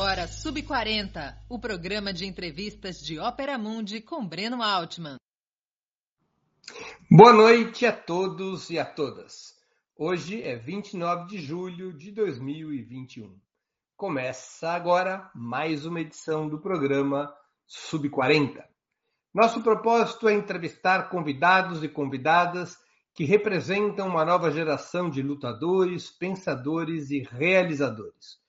agora Sub 40, o programa de entrevistas de Ópera Mundi com Breno Altman. Boa noite a todos e a todas. Hoje é 29 de julho de 2021. Começa agora mais uma edição do programa Sub 40. Nosso propósito é entrevistar convidados e convidadas que representam uma nova geração de lutadores, pensadores e realizadores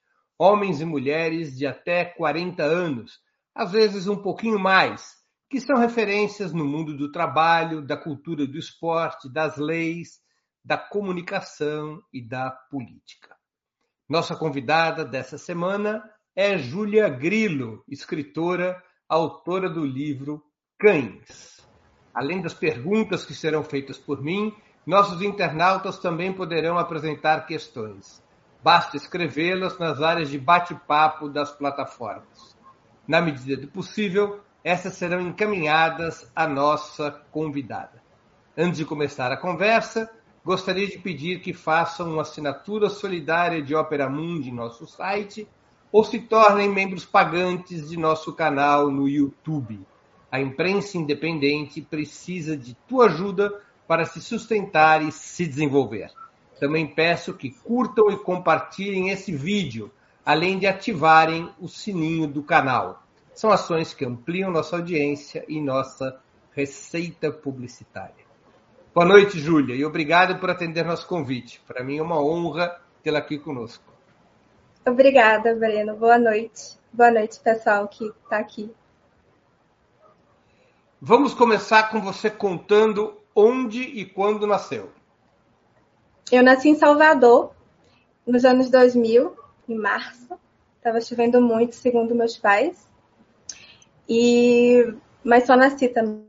homens e mulheres de até 40 anos, às vezes um pouquinho mais, que são referências no mundo do trabalho, da cultura do esporte, das leis, da comunicação e da política. Nossa convidada dessa semana é Júlia Grilo, escritora, autora do livro Cães. Além das perguntas que serão feitas por mim, nossos internautas também poderão apresentar questões. Basta escrevê-las nas áreas de bate-papo das plataformas. Na medida do possível, essas serão encaminhadas à nossa convidada. Antes de começar a conversa, gostaria de pedir que façam uma assinatura solidária de Opera Mundi em nosso site ou se tornem membros pagantes de nosso canal no YouTube. A imprensa independente precisa de tua ajuda para se sustentar e se desenvolver. Também peço que curtam e compartilhem esse vídeo, além de ativarem o sininho do canal. São ações que ampliam nossa audiência e nossa receita publicitária. Boa noite, Júlia, e obrigado por atender nosso convite. Para mim é uma honra tê-la aqui conosco. Obrigada, Breno. Boa noite. Boa noite, pessoal que está aqui. Vamos começar com você contando onde e quando nasceu. Eu nasci em Salvador nos anos 2000, em março. Estava chovendo muito, segundo meus pais. E mas só nasci também,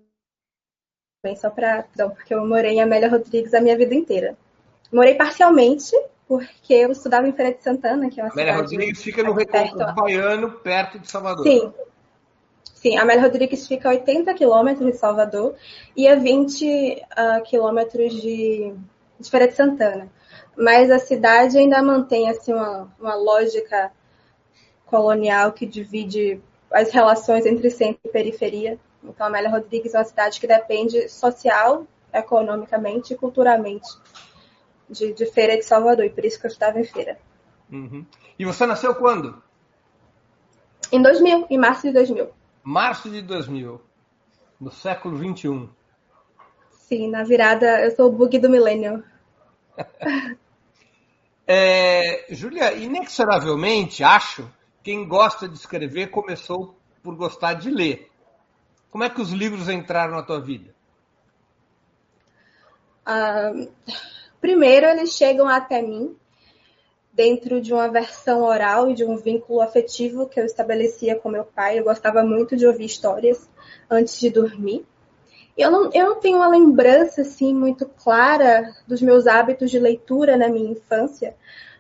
só para, porque eu morei em Amélia Rodrigues a minha vida inteira. Morei parcialmente porque eu estudava em Feira de Santana, que é uma Amélia cidade Rodrigues fica no Recôncavo Baiano, perto de Salvador. Sim. Sim, Amélia Rodrigues fica a 80 quilômetros de Salvador e a 20 uh, quilômetros de de Feira de Santana. Mas a cidade ainda mantém assim uma, uma lógica colonial que divide as relações entre centro e periferia. Então, Amélia Rodrigues é uma cidade que depende social, economicamente e culturalmente de, de Feira de Salvador, e por isso que eu estava em Feira. Uhum. E você nasceu quando? Em 2000, em março de 2000. Março de 2000, no século 21. Sim, na virada, eu sou o bug do milênio. É, Júlia, inexoravelmente, acho, quem gosta de escrever começou por gostar de ler. Como é que os livros entraram na tua vida? Ah, primeiro, eles chegam até mim dentro de uma versão oral e de um vínculo afetivo que eu estabelecia com meu pai. Eu gostava muito de ouvir histórias antes de dormir. Eu não, eu não tenho uma lembrança assim muito clara dos meus hábitos de leitura na minha infância,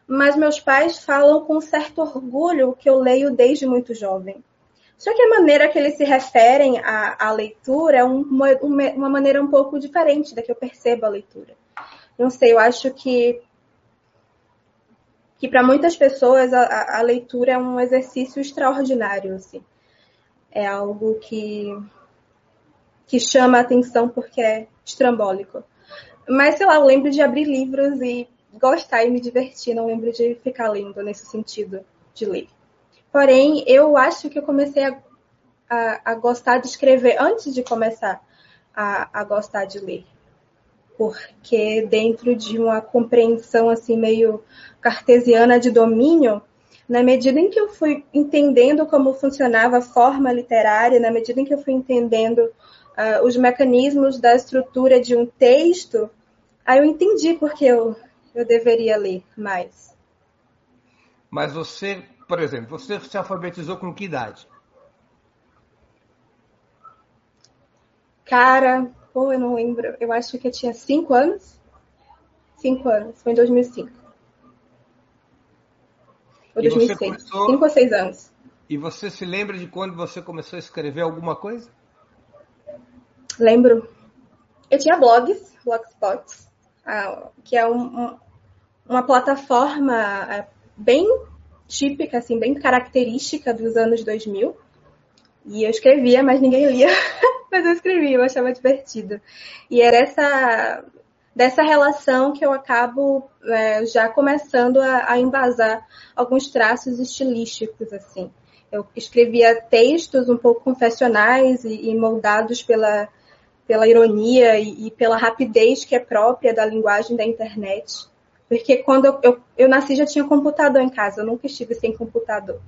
mas meus pais falam com certo orgulho que eu leio desde muito jovem. Só que a maneira que eles se referem à, à leitura é uma, uma maneira um pouco diferente da que eu percebo a leitura. Não sei, eu acho que que para muitas pessoas a, a, leitura é um exercício extraordinário, assim. É algo que que chama a atenção porque é estrambólico. Mas, sei lá, eu lembro de abrir livros e gostar e me divertir, não lembro de ficar lendo nesse sentido de ler. Porém, eu acho que eu comecei a, a, a gostar de escrever antes de começar a, a gostar de ler. Porque dentro de uma compreensão assim meio cartesiana de domínio, na medida em que eu fui entendendo como funcionava a forma literária, na medida em que eu fui entendendo uh, os mecanismos da estrutura de um texto, aí eu entendi porque eu, eu deveria ler mais. Mas você, por exemplo, você se alfabetizou com que idade? Cara, pô, eu não lembro. Eu acho que eu tinha cinco anos. Cinco anos. Foi em 2005. Ou 2006. Começou... Cinco ou seis anos. E você se lembra de quando você começou a escrever alguma coisa? Lembro. Eu tinha blogs, Blogspot, que é um, um, uma plataforma é, bem típica, assim, bem característica dos anos 2000. E eu escrevia, mas ninguém lia. mas eu escrevia, eu achava divertido. E era essa dessa relação que eu acabo é, já começando a, a embasar alguns traços estilísticos, assim. Eu escrevia textos um pouco confessionais e, e moldados pela, pela ironia e, e, pela rapidez que é própria da linguagem da internet. Porque quando eu, eu, eu nasci já tinha computador em casa, eu nunca estive sem computador.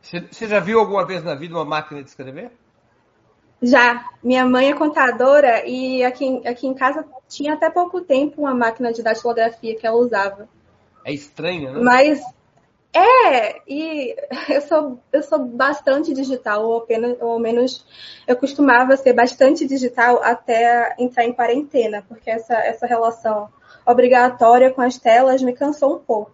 Você já viu alguma vez na vida uma máquina de escrever? Já. Minha mãe é contadora e aqui, aqui em casa tinha até pouco tempo uma máquina de datilografia que ela usava. É estranho, né? Mas é, e eu sou, eu sou bastante digital, ou, apenas, ou ao menos eu costumava ser bastante digital até entrar em quarentena, porque essa, essa relação obrigatória com as telas me cansou um pouco.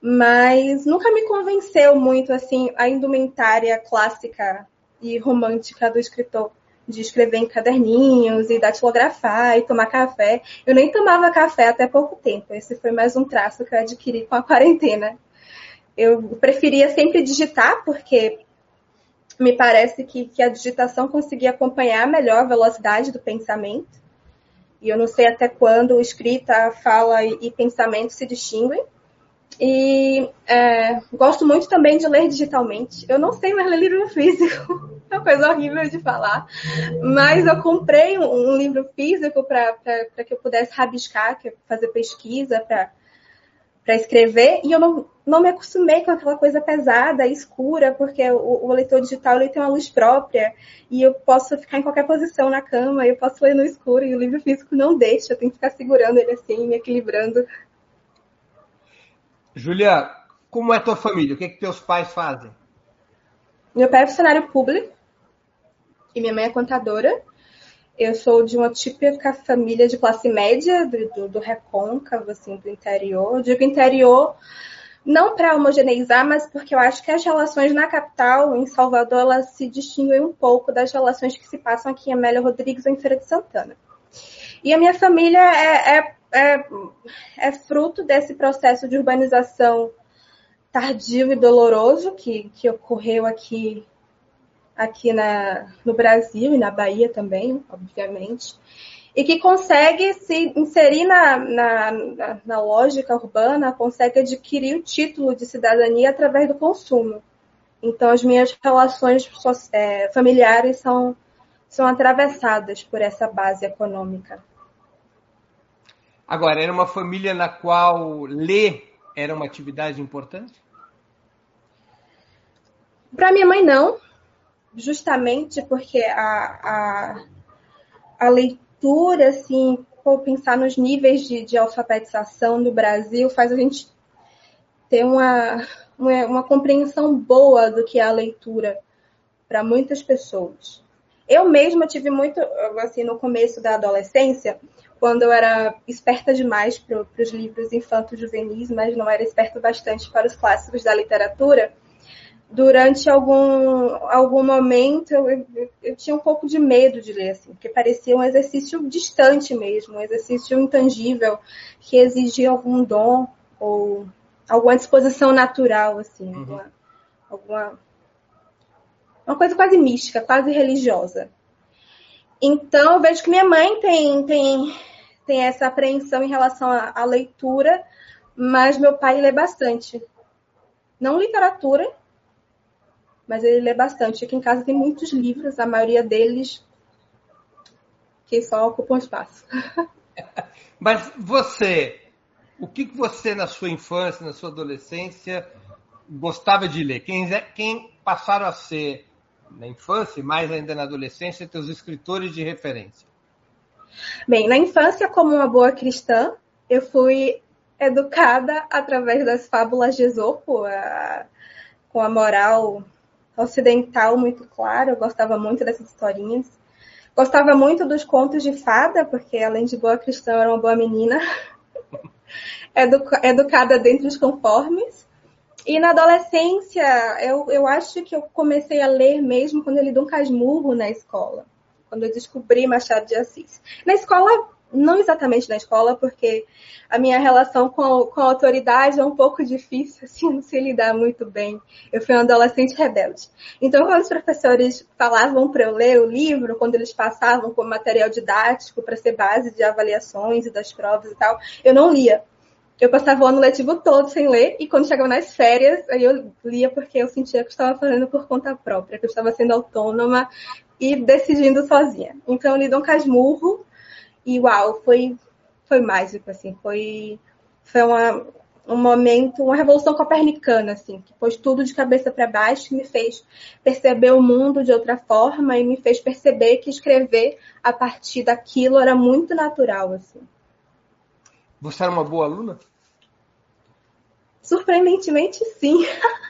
Mas nunca me convenceu muito assim a indumentária clássica e romântica do escritor de escrever em caderninhos e datilografar e tomar café. Eu nem tomava café até pouco tempo. Esse foi mais um traço que eu adquiri com a quarentena. Eu preferia sempre digitar, porque me parece que, que a digitação conseguia acompanhar melhor a velocidade do pensamento. E eu não sei até quando escrita, fala e, e pensamento se distinguem. E é, gosto muito também de ler digitalmente. Eu não sei mais ler livro físico, é uma coisa horrível de falar. Mas eu comprei um, um livro físico para que eu pudesse rabiscar, fazer pesquisa, para para escrever e eu não, não me acostumei com aquela coisa pesada, escura, porque o, o, leitor digital ele tem uma luz própria e eu posso ficar em qualquer posição na cama, eu posso ler no escuro e o livro físico não deixa, eu tenho que ficar segurando ele assim, me equilibrando. Julia, como é tua família? O que, é que teus pais fazem? Meu pai é funcionário público e minha mãe é contadora. Eu sou de uma típica família de classe média, do, do, recôncavo, assim, do interior. Eu digo interior não para homogeneizar, mas porque eu acho que as relações na capital, em Salvador, elas se distinguem um pouco das relações que se passam aqui em Amélia Rodrigues ou em Feira de Santana. E a minha família é, é, é, é fruto desse processo de urbanização tardio e doloroso que, que ocorreu aqui aqui na, no Brasil e na Bahia também, obviamente, e que consegue se inserir na, na, na, na lógica urbana, consegue adquirir o título de cidadania através do consumo. Então, as minhas relações é, familiares são, são atravessadas por essa base econômica. Agora, era uma família na qual ler era uma atividade importante? Para minha mãe, não justamente porque a, a, a leitura, assim, por pensar nos níveis de, de alfabetização do Brasil, faz a gente ter uma, uma, uma compreensão boa do que é a leitura para muitas pessoas. Eu mesma tive muito, assim, no começo da adolescência, quando eu era esperta demais para os livros infantos juvenis, mas não era esperta bastante para os clássicos da literatura, durante algum, algum momento eu, eu, eu, tinha um pouco de medo de ler, assim, porque parecia um exercício distante mesmo, um exercício intangível, que exigia algum dom ou alguma disposição natural, assim, uhum. alguma, alguma uma coisa quase mística, quase religiosa. Então, eu vejo que minha mãe tem, tem, tem essa apreensão em relação à, à leitura, mas meu pai lê bastante. Não literatura, mas ele lê bastante. Aqui em casa tem muitos livros, a maioria deles que só ocupam espaço. mas você, o que você na sua infância, na sua adolescência, gostava de ler? Quem, é, quem passaram a ser na infância e mais ainda na adolescência teus escritores de referência? Bem, na infância, como uma boa cristã, eu fui educada através das fábulas de Esopo, a, com a moral ocidental muito claro, eu gostava muito dessas historinhas. Gostava muito dos contos de fada, porque além de boa cristã, era uma boa menina, educada dentro dos conformes. E na adolescência, eu, eu acho que eu comecei a ler mesmo quando eu li Dom Casmurro na escola, quando eu descobri Machado de Assis. Na escola não exatamente na escola, porque a minha relação com, com a autoridade é um pouco difícil, assim, não sei lidar muito bem. Eu fui uma adolescente rebelde. Então, quando os professores falavam para eu ler o livro, quando eles passavam como material didático para ser base de avaliações e das provas e tal, eu não lia. Eu passava o ano letivo todo sem ler, e quando chegava nas férias, aí eu lia porque eu sentia que eu estava fazendo por conta própria, que eu estava sendo autônoma e decidindo sozinha. Então, eu li Dom Casmurro, e uau, foi, foi mágico, assim, foi, foi uma, um momento, uma revolução copernicana, assim, que pôs tudo de cabeça para baixo, me fez perceber o mundo de outra forma e me fez perceber que escrever a partir daquilo era muito natural, assim. Você era uma boa aluna? Surpreendentemente, sim.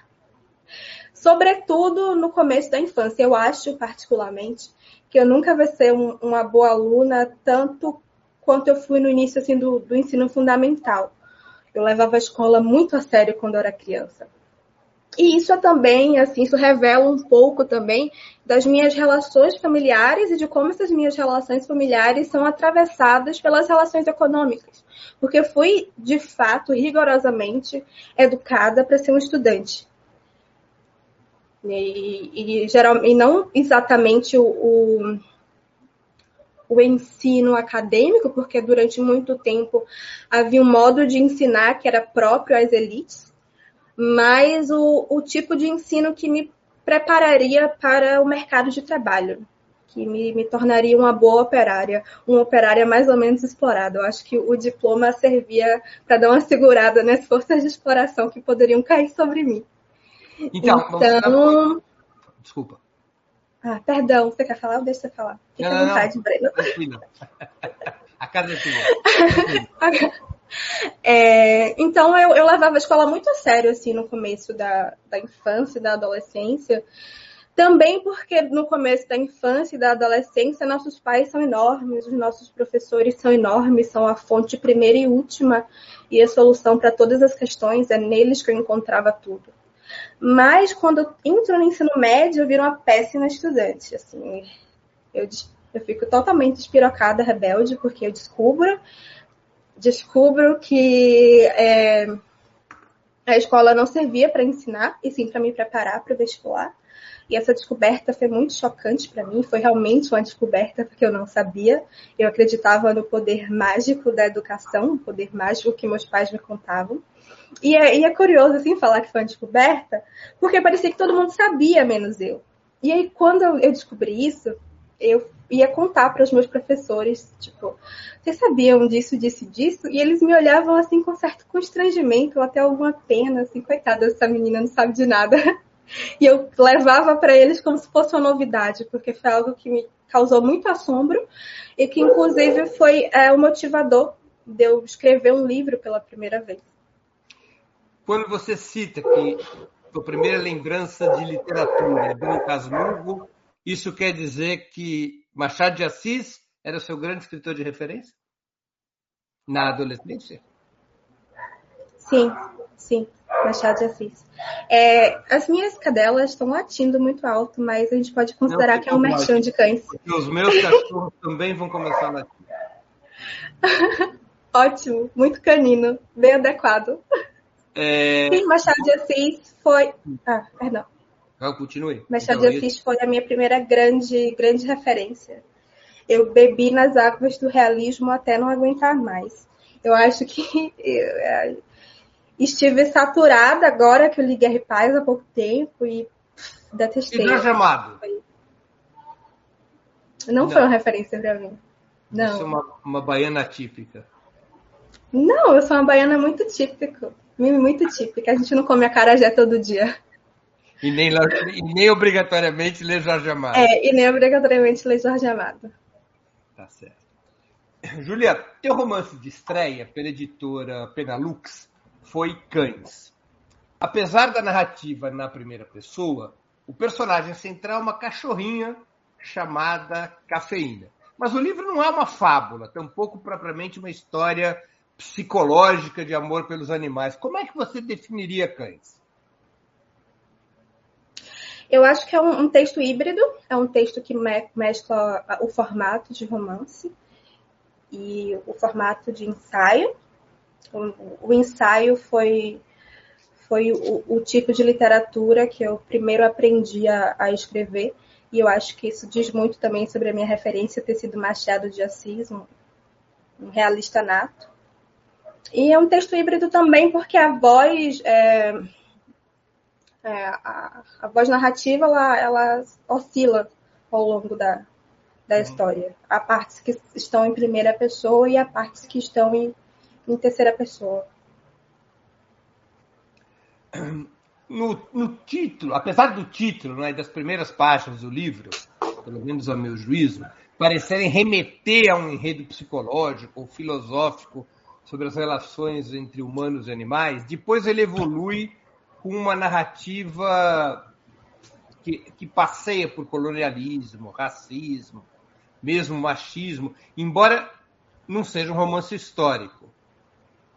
Sobretudo no começo da infância. Eu acho, particularmente, que eu nunca vou ser um, uma boa aluna tanto quanto eu fui no início assim, do, do ensino fundamental. Eu levava a escola muito a sério quando eu era criança. E isso é também, assim, isso revela um pouco também das minhas relações familiares e de como essas minhas relações familiares são atravessadas pelas relações econômicas. Porque eu fui, de fato, rigorosamente educada para ser um estudante. E, e, geral, e não exatamente o, o, o, ensino acadêmico, porque durante muito tempo havia um modo de ensinar que era próprio às elites, mas o, o tipo de ensino que me prepararia para o mercado de trabalho, que me, me tornaria uma boa operária, uma operária mais ou menos explorada. Eu acho que o diploma servia para dar uma segurada nas forças de exploração que poderiam cair sobre mim. Então, então... desculpa. Ah, perdão, você quer falar ou deixa eu falar? Fica à vontade, Breno. A casa é sua. é, então eu, eu levava a escola muito a sério assim no começo da, da infância e da adolescência. Também porque no começo da infância e da adolescência nossos pais são enormes, os nossos professores são enormes, são a fonte primeira e última e a solução para todas as questões, é neles que eu encontrava tudo. Mas quando eu entro no ensino médio, eu viro uma péssima estudante. Assim, eu, eu fico totalmente espirocada, rebelde, porque eu descubro, descubro que é, a escola não servia para ensinar, e sim para me preparar para o vestibular. E essa descoberta foi muito chocante para mim, foi realmente uma descoberta porque eu não sabia. Eu acreditava no poder mágico da educação, o poder mágico que meus pais me contavam. E é, e é curioso, assim, falar que foi uma descoberta, porque parecia que todo mundo sabia, menos eu. E aí, quando eu, descobri isso, eu ia contar para os meus professores, tipo, vocês sabiam disso, disso disso? E eles me olhavam assim com certo constrangimento, ou até alguma pena, assim, coitada, essa menina não sabe de nada. E eu levava para eles como se fosse uma novidade, porque foi algo que me causou muito assombro e que, inclusive, foi é, o motivador de eu escrever um livro pela primeira vez. Quando você cita que a primeira lembrança de literatura é Dom Casmurro, isso quer dizer que Machado de Assis era o seu grande escritor de referência? Na adolescência? Sim, sim, Machado de Assis. É, as minhas cadelas estão latindo muito alto, mas a gente pode considerar Não, que é um merchan de cães. os meus cachorros também vão começar a latir. Ótimo, muito canino, bem adequado. É... Sim, Machado de Assis foi. Ah, perdão. Não, continue. Machado então, de Assis foi a minha primeira grande, grande referência. Eu bebi nas águas do realismo até não aguentar mais. Eu acho que eu é, estive saturada agora que eu li Guerra e Paz há pouco tempo e detestei. E Amado? Não, não, foi uma referência para mim. Não. Você é uma, uma baiana típica. Não, eu sou uma baiana muito típica. Muito típica. A gente não come a carajé todo dia. E nem, e nem obrigatoriamente ler Jorge Amado. É, e nem obrigatoriamente ler Jorge Amado. Tá certo. Julia, teu romance de estreia pela editora Penalux foi Cães. Apesar da narrativa na primeira pessoa, o personagem central é uma cachorrinha chamada Cafeína. Mas o livro não é uma fábula, tampouco propriamente uma história psicológica de amor pelos animais. Como é que você definiria cães? Eu acho que é um, um texto híbrido, é um texto que me, mescla o formato de romance e o formato de ensaio. O, o ensaio foi, foi o, o, tipo de literatura que eu primeiro aprendi a, a, escrever, e eu acho que isso diz muito também sobre a minha referência ter sido Machado de Assis, um, um realista nato. E é um texto híbrido também porque a voz, é, é, a, a, voz narrativa, ela, ela oscila ao longo da, da uhum. história. Há partes que estão em primeira pessoa e há partes que estão em, em terceira pessoa. No, no, título, apesar do título, né, das primeiras páginas do livro, pelo menos a meu juízo, parecerem remeter a um enredo psicológico ou filosófico sobre as relações entre humanos e animais, depois ele evolui com uma narrativa que, que passeia por colonialismo, racismo, mesmo machismo, embora não seja um romance histórico.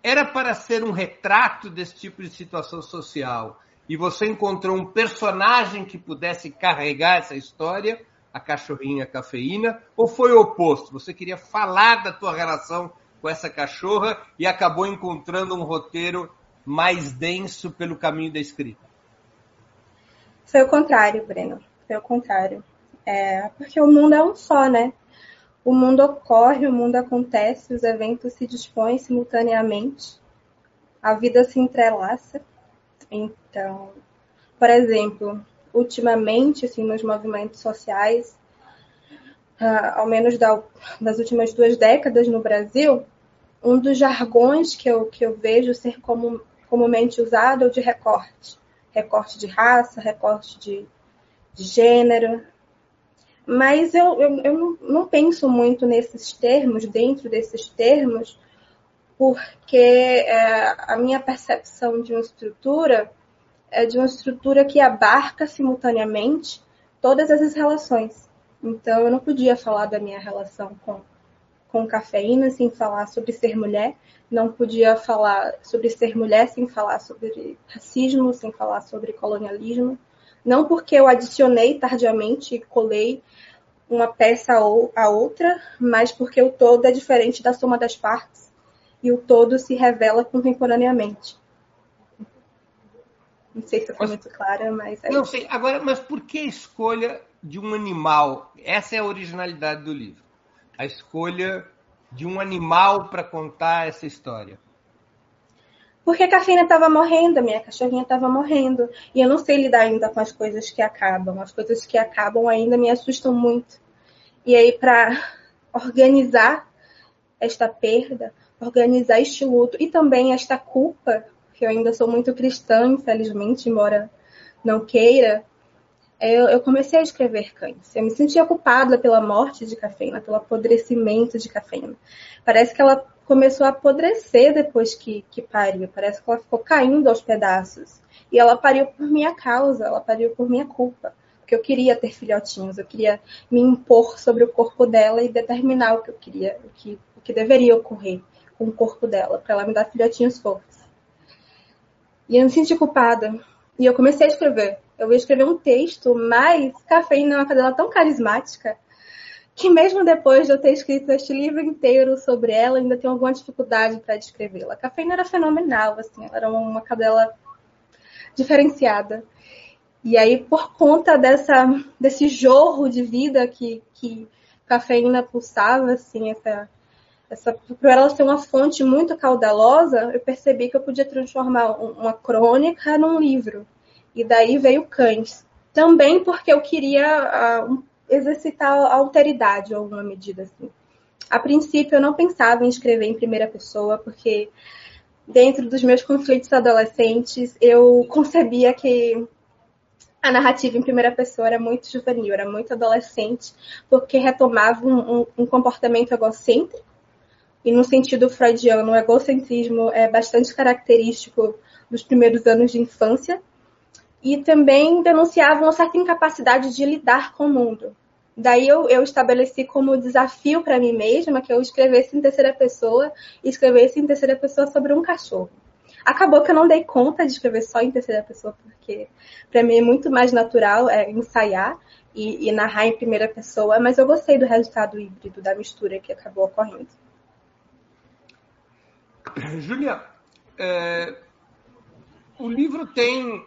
Era para ser um retrato desse tipo de situação social. E você encontrou um personagem que pudesse carregar essa história, a cachorrinha cafeína, ou foi o oposto? Você queria falar da tua relação com essa cachorra e acabou encontrando um roteiro mais denso pelo caminho da escrita? Foi o contrário, Breno. Foi o contrário. É, porque o mundo é um só, né? O mundo ocorre, o mundo acontece, os eventos se dispõem simultaneamente, a vida se entrelaça. Então, por exemplo, ultimamente, assim, nos movimentos sociais, uh, ao menos da, das últimas duas décadas no Brasil, um dos jargões que eu, que eu vejo ser comum, comumente usado é o de recorte. Recorte de raça, recorte de, de gênero. Mas eu, eu, eu não penso muito nesses termos, dentro desses termos, porque é, a minha percepção de uma estrutura é de uma estrutura que abarca simultaneamente todas essas relações. Então, eu não podia falar da minha relação com com cafeína sem falar sobre ser mulher, não podia falar sobre ser mulher sem falar sobre racismo, sem falar sobre colonialismo. Não porque eu adicionei tardiamente e colei uma peça a outra, mas porque o todo é diferente da soma das partes e o todo se revela contemporaneamente. Não sei se eu fui muito clara, mas é Não isso. sei. Agora, mas por que a escolha de um animal? Essa é a originalidade do livro a escolha de um animal para contar essa história? Porque a cafeína estava morrendo, a minha cachorrinha estava morrendo. E eu não sei lidar ainda com as coisas que acabam. As coisas que acabam ainda me assustam muito. E aí, para organizar esta perda, organizar este luto e também esta culpa, que eu ainda sou muito cristã, infelizmente, embora não queira, eu, eu, comecei a escrever cães. Eu me sentia culpada pela morte de cafeína, pelo apodrecimento de cafeína. Parece que ela começou a apodrecer depois que, que pariu. Parece que ela ficou caindo aos pedaços. E ela pariu por minha causa, ela pariu por minha culpa. Porque eu queria ter filhotinhos, eu queria me impor sobre o corpo dela e determinar o que eu queria, o que, o que deveria ocorrer com o corpo dela, para ela me dar filhotinhos fortes. E eu me senti culpada. E eu comecei a escrever eu ia escrever um texto, mas Cafeína é uma cadela tão carismática que mesmo depois de eu ter escrito este livro inteiro sobre ela, ainda tenho alguma dificuldade para descrevê-la. Cafeína era fenomenal, assim, ela era uma cadela diferenciada. E aí, por conta dessa, desse jorro de vida que, que Cafeína pulsava, assim, essa, essa, por ela ser uma fonte muito caudalosa, eu percebi que eu podia transformar uma crônica num livro. E daí veio cães. Também porque eu queria uh, exercitar a alteridade, alguma medida assim. A princípio, eu não pensava em escrever em primeira pessoa, porque dentro dos meus conflitos adolescentes, eu concebia que a narrativa em primeira pessoa era muito juvenil, era muito adolescente, porque retomava um, um, um comportamento egocêntrico, e no sentido freudiano, o egocentrismo é bastante característico dos primeiros anos de infância, e também denunciava uma certa incapacidade de lidar com o mundo. Daí eu, eu estabeleci como desafio para mim mesma que eu escrevesse em terceira pessoa e escrevesse em terceira pessoa sobre um cachorro. Acabou que eu não dei conta de escrever só em terceira pessoa, porque para mim é muito mais natural é, ensaiar e, e, narrar em primeira pessoa, mas eu gostei do resultado híbrido, da mistura que acabou ocorrendo. Julia, é, o livro tem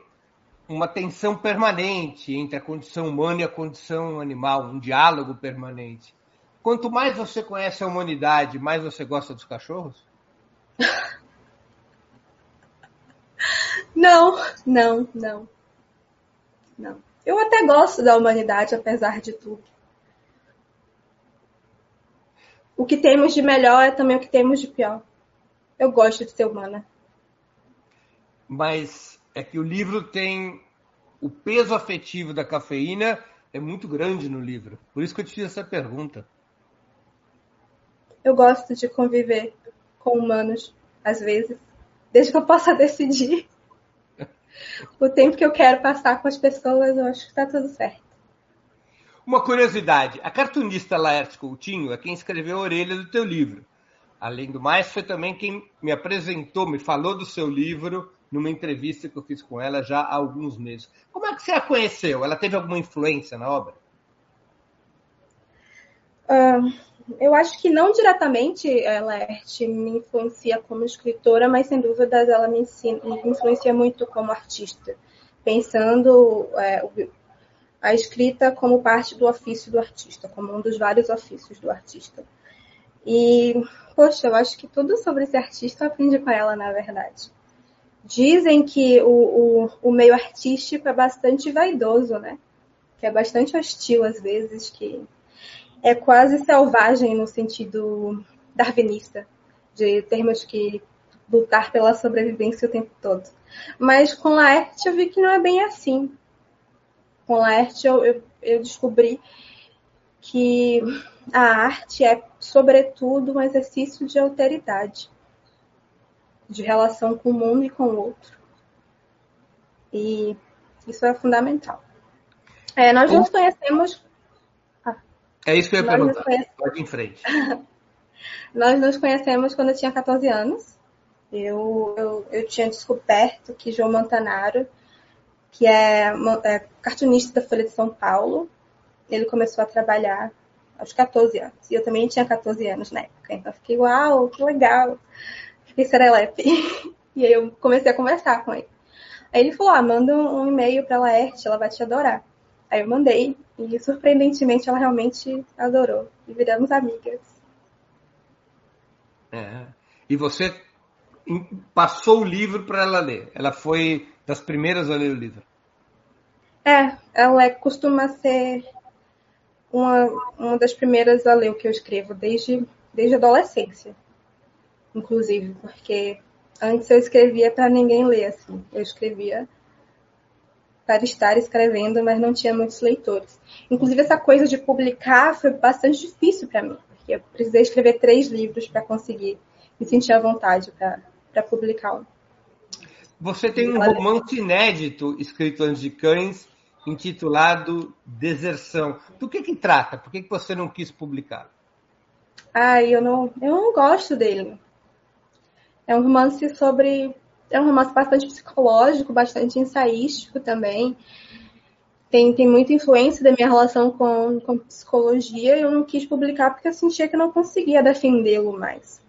uma tensão permanente entre a condição humana e a condição animal, um diálogo permanente. Quanto mais você conhece a humanidade, mais você gosta dos cachorros? Não, não, não. Não. Eu até gosto da humanidade, apesar de tudo. O que temos de melhor é também o que temos de pior. Eu gosto de ser humana. Mas é que o livro tem o peso afetivo da cafeína é muito grande no livro. Por isso que eu te fiz essa pergunta. Eu gosto de conviver com humanos, às vezes, desde que eu possa decidir o tempo que eu quero passar com as pessoas, eu acho que está tudo certo. Uma curiosidade: a cartunista Laerte Coutinho é quem escreveu a orelha do teu livro. Além do mais, foi também quem me apresentou, me falou do seu livro numa entrevista que eu fiz com ela já há alguns meses. Como é que você a conheceu? Ela teve alguma influência na obra? Uh, eu acho que não diretamente ela me influencia como escritora, mas sem dúvidas ela me, ensina, me influencia muito como artista, pensando é, a escrita como parte do ofício do artista, como um dos vários ofícios do artista. E, poxa, eu acho que tudo sobre esse artista eu aprendi com ela, na verdade. Dizem que o, o, o meio artístico é bastante vaidoso, né? Que é bastante hostil às vezes, que é quase selvagem no sentido darwinista, de termos que lutar pela sobrevivência o tempo todo. Mas com Laerte eu vi que não é bem assim. Com Laerte eu, eu, eu descobri que a arte é, sobretudo, um exercício de alteridade, de relação com o mundo e com o outro. E isso é fundamental. É, nós nos conhecemos é isso que eu ia perguntar. Conhece... Pode em frente. Nós nos conhecemos quando eu tinha 14 anos. Eu, eu, eu tinha descoberto que João Montanaro, que é, é cartunista da Folha de São Paulo, ele começou a trabalhar aos 14 anos. E eu também tinha 14 anos na época. Então eu fiquei, uau, que legal. Fiquei serelepe. E aí eu comecei a conversar com ele. Aí ele falou, ah, manda um e-mail para a Laerte, ela vai te adorar. Aí eu mandei. E surpreendentemente ela realmente adorou. E viramos amigas. É. E você passou o livro para ela ler. Ela foi das primeiras a ler o livro. É, ela costuma ser uma, uma das primeiras a ler o que eu escrevo, desde, desde a adolescência, inclusive, porque antes eu escrevia para ninguém ler, assim. Eu escrevia para estar escrevendo, mas não tinha muitos leitores. Inclusive, essa coisa de publicar foi bastante difícil para mim, porque eu precisei escrever três livros para conseguir me sentir à vontade para publicar um. Você tem um romance inédito escrito antes de Cães, intitulado Deserção. Do que que trata? Por que, que você não quis publicar? Ah, eu não, eu não gosto dele. É um romance sobre é um romance bastante psicológico, bastante ensaístico também. Tem, tem muita influência da minha relação com, com psicologia eu não quis publicar porque eu sentia que eu não conseguia defendê-lo mais.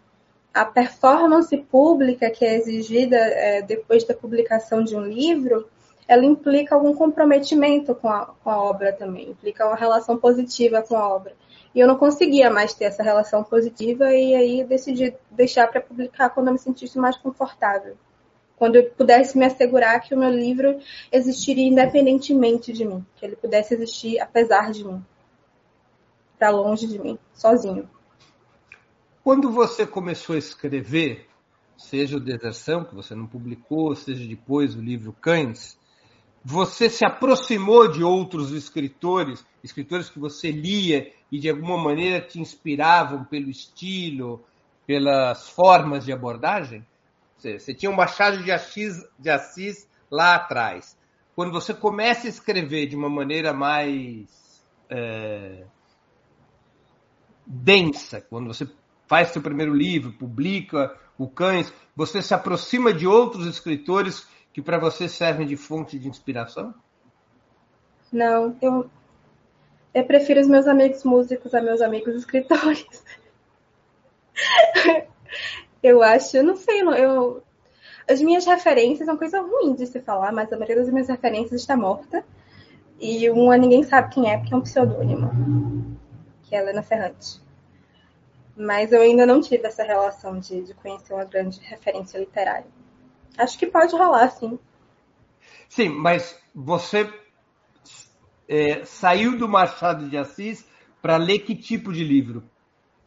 A performance pública que é exigida é, depois da publicação de um livro, ela implica algum comprometimento com a, com a obra também, implica uma relação positiva com a obra. E eu não conseguia mais ter essa relação positiva e aí decidi deixar para publicar quando eu me sentisse mais confortável quando eu pudesse me assegurar que o meu livro existiria independentemente de mim, que ele pudesse existir apesar de mim, para longe de mim, sozinho. Quando você começou a escrever, seja o Deserção, que você não publicou, seja depois o livro Cães, você se aproximou de outros escritores, escritores que você lia e de alguma maneira te inspiravam pelo estilo, pelas formas de abordagem? Você, tinha um Machado de Assis, de Assis lá atrás. Quando você começa a escrever de uma maneira mais é, densa, quando você faz seu primeiro livro, publica o Cães, você se aproxima de outros escritores que para você servem de fonte de inspiração? Não, eu, eu prefiro os meus amigos músicos a meus amigos escritores. Eu acho, eu não sei, eu, as minhas referências são coisa ruim de se falar, mas a maioria das minhas referências está morta. E uma ninguém sabe quem é, porque é um pseudônimo, que é Helena Ferrante. Mas eu ainda não tive essa relação de, de conhecer uma grande referência literária. Acho que pode rolar, sim. Sim, mas você é, saiu do Machado de Assis para ler que tipo de livro?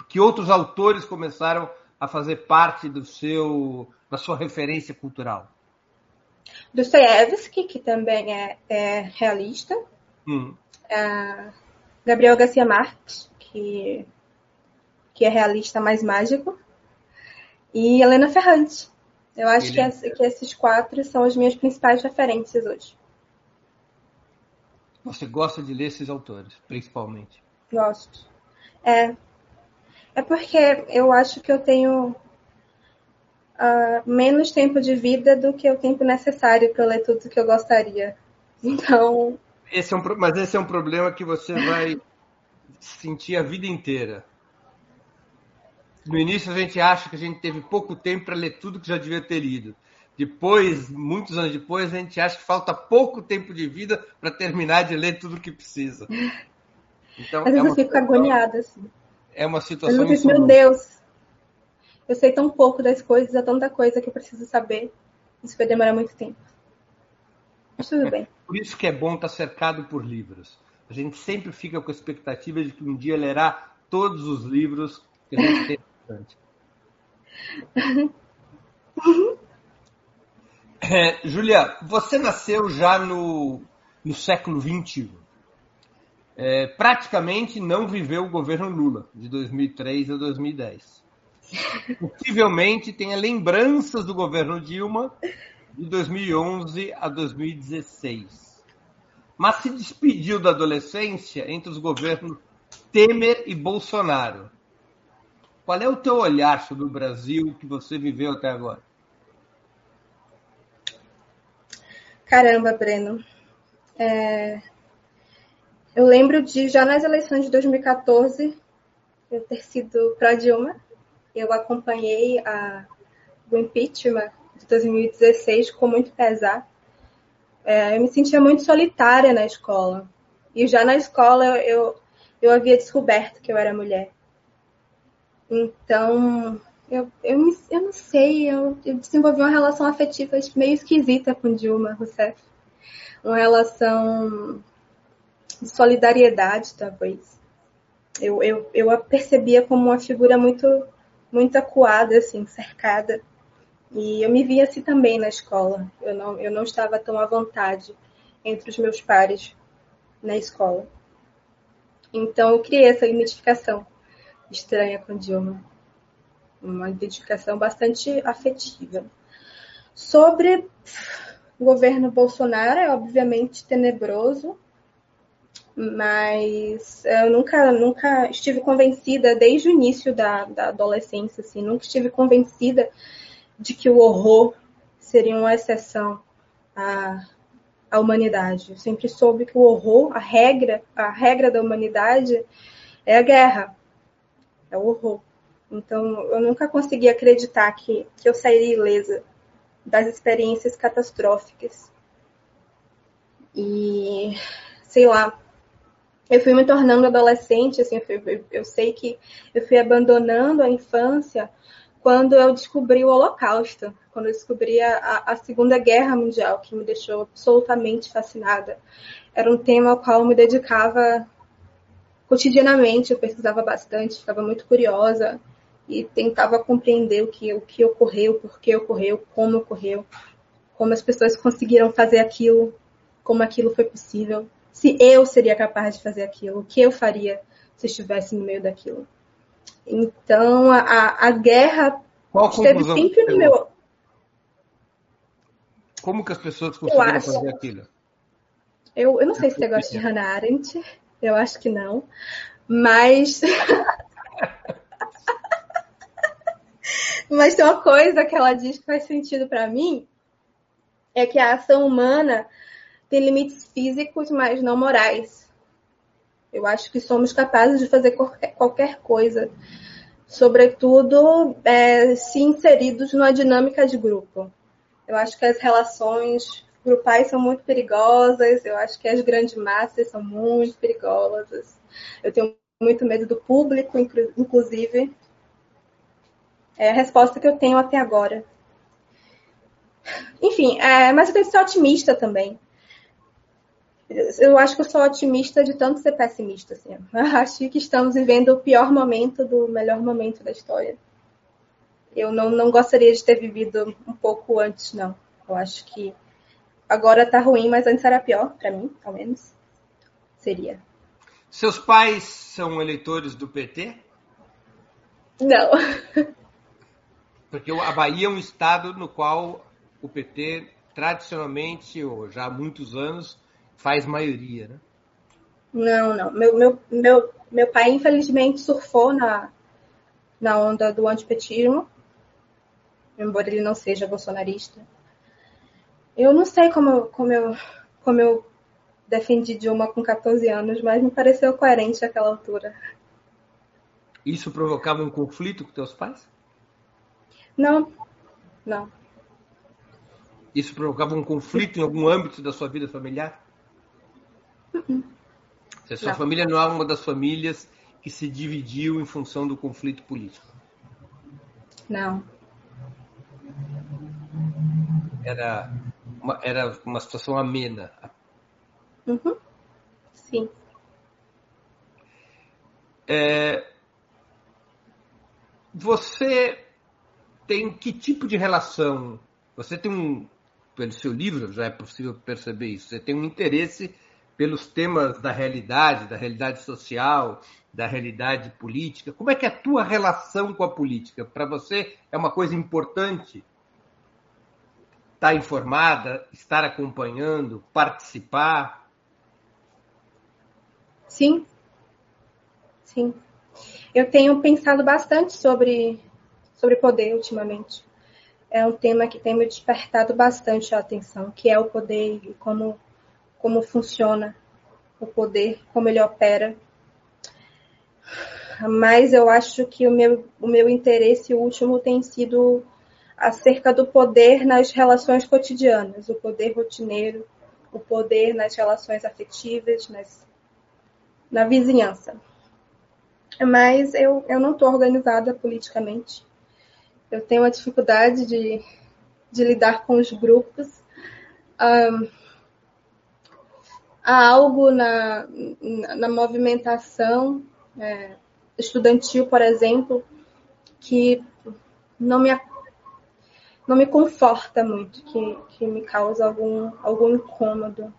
Que outros autores começaram a fazer parte do seu, da sua referência cultural? Dostoiévski, que também é, é realista. Hum. Gabriel Garcia Marques, que, que é realista mais mágico. E Helena Ferrante. Eu acho que, essa, que esses quatro são as minhas principais referências hoje. Você gosta de ler esses autores, principalmente? Gosto. É. É porque eu acho que eu tenho uh, menos tempo de vida do que o tempo necessário para ler tudo que eu gostaria. Então. Esse é um, mas esse é um problema que você vai sentir a vida inteira. No início a gente acha que a gente teve pouco tempo para ler tudo que já devia ter lido. Depois, muitos anos depois, a gente acha que falta pouco tempo de vida para terminar de ler tudo o que precisa. Então, Às vezes é eu fico situação, agoniada, assim. É uma situação. Eu meu Deus, eu sei tão pouco das coisas, há tanta coisa que eu preciso saber. Isso vai demorar muito tempo. Mas tudo bem. Por isso que é bom estar cercado por livros. A gente sempre fica com a expectativa de que um dia lerá todos os livros que a gente tem é, Julia, você nasceu já no, no século XXI. É, praticamente não viveu o governo Lula, de 2003 a 2010. Possivelmente tenha lembranças do governo Dilma, de 2011 a 2016. Mas se despediu da adolescência entre os governos Temer e Bolsonaro. Qual é o teu olhar sobre o Brasil que você viveu até agora? Caramba, Breno. É... Eu lembro de, já nas eleições de 2014, eu ter sido para Dilma. Eu acompanhei a, o impeachment de 2016 com muito pesar. É, eu me sentia muito solitária na escola. E já na escola eu, eu havia descoberto que eu era mulher. Então, eu, eu, me, eu não sei, eu, eu, desenvolvi uma relação afetiva meio esquisita com Dilma Rousseff. Uma relação de solidariedade, talvez. Eu, eu, eu a percebia como uma figura muito, muito acuada, assim, cercada. E eu me via assim também na escola. Eu não, eu não estava tão à vontade entre os meus pares na escola. Então, eu criei essa identificação estranha com Dilma. Uma identificação bastante afetiva. Sobre o governo Bolsonaro, é obviamente tenebroso, mas eu nunca, nunca estive convencida, desde o início da, da adolescência, assim, nunca estive convencida de que o horror seria uma exceção à, à humanidade. Eu sempre soube que o horror, a regra, a regra da humanidade é a guerra é o horror. Então, eu nunca consegui acreditar que, que eu sairia ilesa das experiências catastróficas. E, sei lá, eu fui me tornando adolescente, assim, eu, fui, eu sei que eu fui abandonando a infância quando eu descobri o Holocausto, quando eu descobri a, a Segunda Guerra Mundial, que me deixou absolutamente fascinada. Era um tema ao qual eu me dedicava cotidianamente eu pesquisava bastante, ficava muito curiosa e tentava compreender o que, o que ocorreu, por que ocorreu, como ocorreu, como as pessoas conseguiram fazer aquilo, como aquilo foi possível, se eu seria capaz de fazer aquilo, o que eu faria se estivesse no meio daquilo. Então, a, a guerra Qual esteve sempre no meu. Como que as pessoas conseguiram acho... fazer aquilo? Eu, eu não sei se você gosta de Hannah Arendt. Eu acho que não. Mas. Mas tem uma coisa que ela diz que faz sentido para mim: é que a ação humana tem limites físicos, mas não morais. Eu acho que somos capazes de fazer qualquer coisa sobretudo é, se inseridos numa dinâmica de grupo. Eu acho que as relações grupais são muito perigosas, eu acho que as grandes massas são muito perigosas. Eu tenho muito medo do público, inclusive. É a resposta que eu tenho até agora. Enfim, é, mas eu tenho que ser otimista também. Eu acho que eu sou otimista de tanto ser pessimista. Assim. Acho que estamos vivendo o pior momento do melhor momento da história. Eu não, não gostaria de ter vivido um pouco antes, não. Eu acho que agora tá ruim, mas antes era pior, para mim, ao menos. Seria. Seus pais são eleitores do PT? Não. Porque a Bahia é um estado no qual o PT, tradicionalmente, ou já há muitos anos, faz maioria, né? Não, não. Meu, meu, meu, meu pai, infelizmente, surfou na, na onda do antipetismo, embora ele não seja bolsonarista. Eu não sei como, como, eu, como eu defendi Dilma com 14 anos, mas me pareceu coerente àquela altura. Isso provocava um conflito com teus pais? Não, não. Isso provocava um conflito em algum âmbito da sua vida familiar? Uh-uh. Se a sua não. família não é uma das famílias que se dividiu em função do conflito político? Não. Era uma, era uma situação amena. Uhum. Sim. É, você tem que tipo de relação? Você tem um, pelo seu livro já é possível perceber isso. Você tem um interesse pelos temas da realidade, da realidade social, da realidade política. Como é que é a tua relação com a política? Para você é uma coisa importante estar informada, estar acompanhando, participar? Sim. Sim. Eu tenho pensado bastante sobre, sobre poder ultimamente. É um tema que tem me despertado bastante a atenção, que é o poder e como, como funciona o poder, como ele opera. Mas eu acho que o meu, o meu interesse último tem sido acerca do poder nas relações cotidianas, o poder rotineiro, o poder nas relações afetivas, nas, na vizinhança. Mas eu, eu não estou organizada politicamente. Eu tenho uma dificuldade de, de lidar com os grupos. Um, há algo na, na movimentação é, estudantil, por exemplo, que não me não me conforta muito, que, que me causa algum, algum incômodo.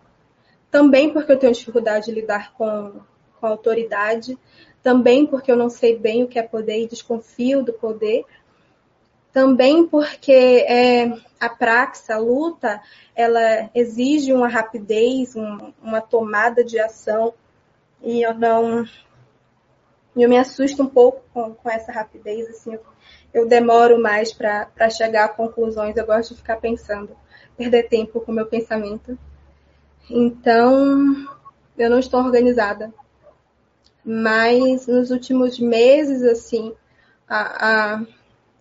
Também porque eu tenho dificuldade de lidar com, com a autoridade, também porque eu não sei bem o que é poder e desconfio do poder, também porque é, a praxe, a luta, ela exige uma rapidez, um, uma tomada de ação, e eu não. Eu me assusto um pouco com, com essa rapidez, assim, eu demoro mais para chegar a conclusões, eu gosto de ficar pensando, perder tempo com o meu pensamento. Então, eu não estou organizada. Mas nos últimos meses, assim, a, a,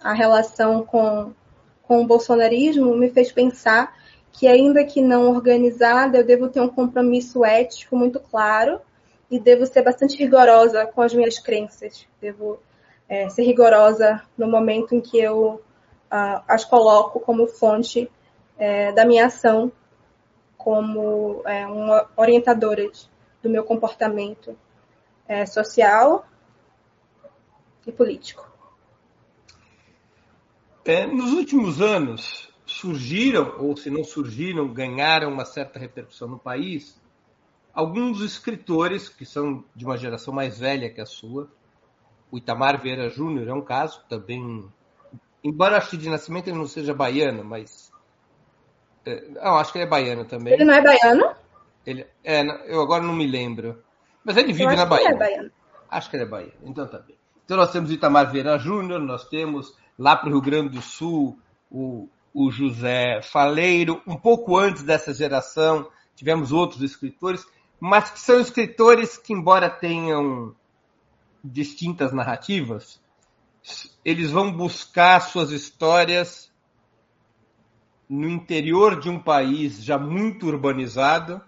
a relação com, com o bolsonarismo me fez pensar que, ainda que não organizada, eu devo ter um compromisso ético muito claro e devo ser bastante rigorosa com as minhas crenças. Devo é, ser rigorosa no momento em que eu uh, as coloco como fonte é, da minha ação, como é, uma orientadora do meu comportamento é, social e político. É, nos últimos anos, surgiram, ou se não surgiram, ganharam uma certa repercussão no país, alguns escritores que são de uma geração mais velha que a sua, o Itamar Vieira Júnior é um caso também. Embora acho que de nascimento ele não seja baiano, mas. É, não, acho que ele é baiano também. Ele não é baiano? Ele, é, eu agora não me lembro. Mas ele vive na Bahia. ele é baiano. Acho que ele é baiano. Então tá bem. Então nós temos o Itamar Vieira Júnior, nós temos lá para o Rio Grande do Sul o, o José Faleiro. Um pouco antes dessa geração tivemos outros escritores, mas que são escritores que, embora tenham distintas narrativas, eles vão buscar suas histórias no interior de um país já muito urbanizado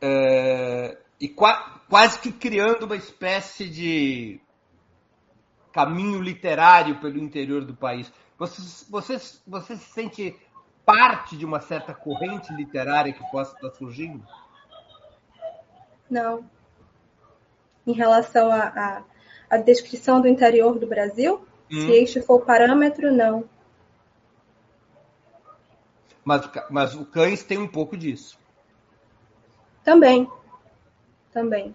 é, e qua, quase que criando uma espécie de caminho literário pelo interior do país. Você, você, você se sente parte de uma certa corrente literária que possa estar surgindo? Não. Em relação à descrição do interior do Brasil, hum. se este for o parâmetro, não. Mas, mas o Cães tem um pouco disso. Também. Também.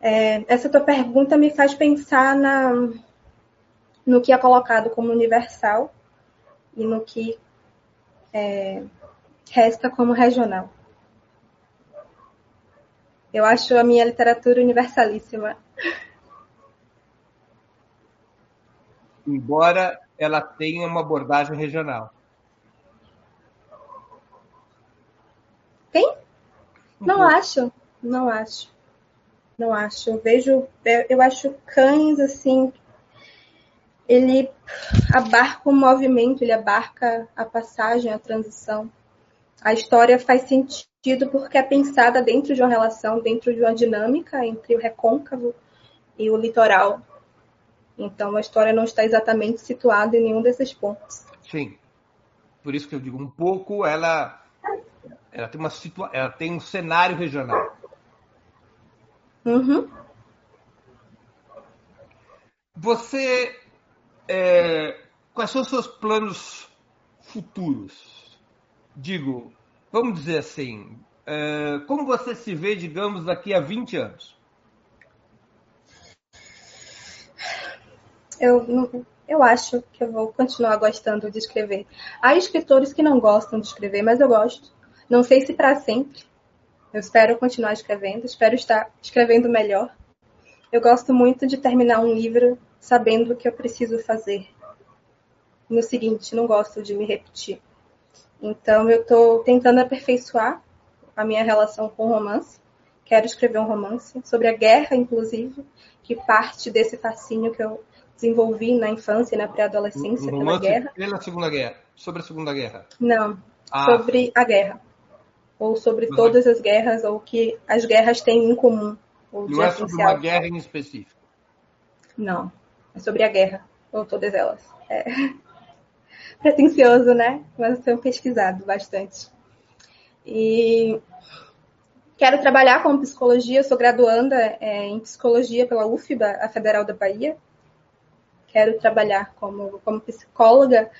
É, essa tua pergunta me faz pensar na, no que é colocado como universal e no que é, resta como regional. Eu acho a minha literatura universalíssima. Embora ela tenha uma abordagem regional. Tem? Não uhum. acho, não acho. Não acho. Eu vejo, eu acho cães assim. Ele abarca o movimento, ele abarca a passagem, a transição. A história faz sentido porque é pensada dentro de uma relação, dentro de uma dinâmica entre o recôncavo e o litoral. Então a história não está exatamente situada em nenhum desses pontos. Sim. Por isso que eu digo um pouco, ela ela tem uma situa ela tem um cenário regional. Uhum. Você é, quais são os seus planos futuros? Digo, vamos dizer assim, é, como você se vê, digamos, daqui a 20 anos? Eu, eu acho que eu vou continuar gostando de escrever. Há escritores que não gostam de escrever, mas eu gosto. Não sei se para sempre. Eu espero continuar escrevendo, espero estar escrevendo melhor. Eu gosto muito de terminar um livro sabendo o que eu preciso fazer. No seguinte, não gosto de me repetir. Então, eu estou tentando aperfeiçoar a minha relação com o romance. Quero escrever um romance sobre a guerra, inclusive, que parte desse fascínio que eu desenvolvi na infância e na pré-adolescência um pela guerra. Pela Segunda Guerra? Sobre a Segunda Guerra? Não, ah. sobre a guerra. Ou sobre Mas todas as guerras, ou que as guerras têm em comum. Não é sobre uma guerra em específico? Não, é sobre a guerra, ou todas elas. É pretencioso, né? Mas eu tenho pesquisado bastante. E quero trabalhar com psicologia, sou graduanda é, em psicologia pela UFBA, a Federal da Bahia. Quero trabalhar como, como psicóloga.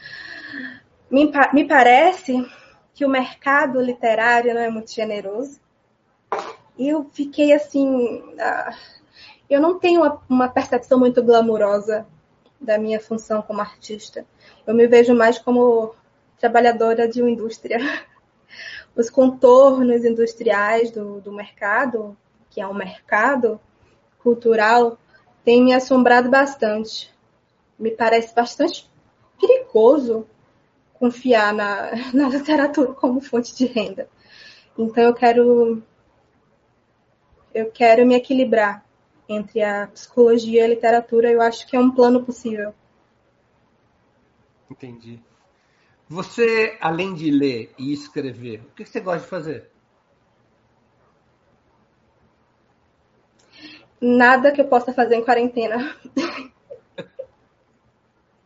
Me, me parece que o mercado literário não é muito generoso. E eu fiquei assim. Ah, eu não tenho uma, percepção muito glamurosa da minha função como artista. Eu me vejo mais como trabalhadora de uma indústria. Os contornos industriais do, do mercado, que é um mercado cultural, têm me assombrado bastante. Me parece bastante perigoso confiar na, na literatura como fonte de renda. Então eu quero eu quero me equilibrar entre a psicologia e a literatura, eu acho que é um plano possível. Entendi. Você, além de ler e escrever, o que você gosta de fazer? Nada que eu possa fazer em quarentena.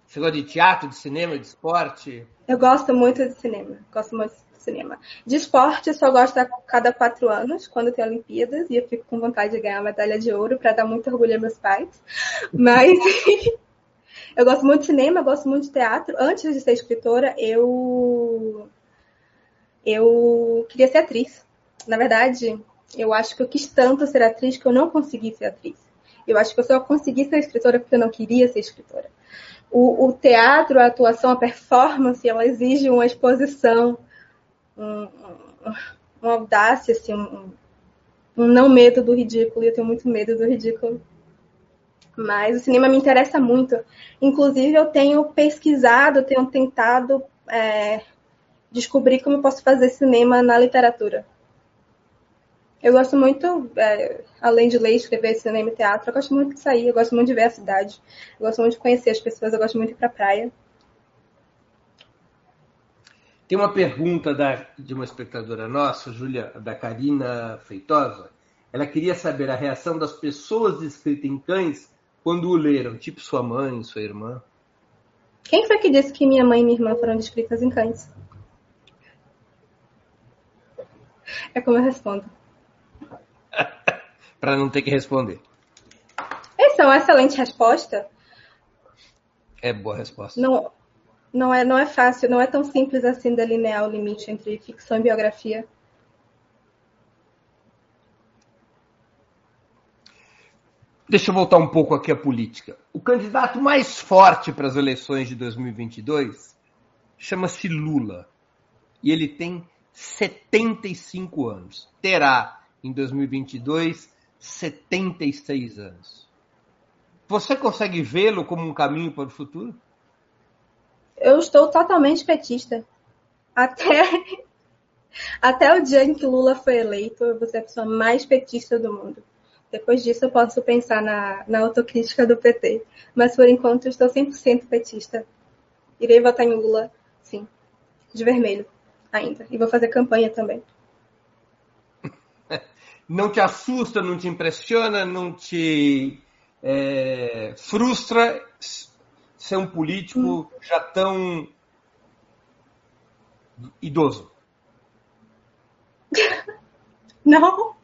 Você gosta de teatro, de cinema, de esporte? Eu gosto muito de cinema. Gosto muito cinema. De esporte, eu só gosto a cada quatro anos, quando tem Olimpíadas, e eu fico com vontade de ganhar a medalha de ouro para dar muito orgulho aos meus pais. Mas eu gosto muito de cinema, gosto muito de teatro. Antes de ser escritora, eu eu queria ser atriz. Na verdade, eu acho que eu quis tanto ser atriz que eu não consegui ser atriz. Eu acho que eu só consegui ser escritora porque eu não queria ser escritora. O, o teatro, a atuação, a performance, ela exige uma exposição, um, uma audácia, assim, um, um não medo do ridículo, e eu tenho muito medo do ridículo. Mas o cinema me interessa muito. Inclusive, eu tenho pesquisado, tenho tentado é, descobrir como eu posso fazer cinema na literatura. Eu gosto muito, é, além de ler, escrever, cinema e teatro, eu gosto muito de sair, eu gosto muito de ver a cidade, eu gosto muito de conhecer as pessoas, eu gosto muito de ir pra praia. Tem uma pergunta da, de uma espectadora nossa, Júlia, da Karina Feitosa. Ela queria saber a reação das pessoas descritas em cães quando o leram, tipo sua mãe, sua irmã. Quem foi que disse que minha mãe e minha irmã foram descritas em cães? É como eu respondo. Para não ter que responder. Essa é uma excelente resposta. É boa resposta. Não, não, é, não é fácil, não é tão simples assim delinear o limite entre ficção e biografia. Deixa eu voltar um pouco aqui à política. O candidato mais forte para as eleições de 2022 chama-se Lula. E ele tem 75 anos. Terá, em 2022, 76 anos. Você consegue vê-lo como um caminho para o futuro? Eu estou totalmente petista. Até, até o dia em que Lula foi eleito, eu vou ser a pessoa mais petista do mundo. Depois disso, eu posso pensar na, na autocrítica do PT. Mas, por enquanto, eu estou 100% petista. Irei votar em Lula, sim. De vermelho, ainda. E vou fazer campanha também. Não te assusta, não te impressiona, não te é, frustra ser um político já tão idoso? Não.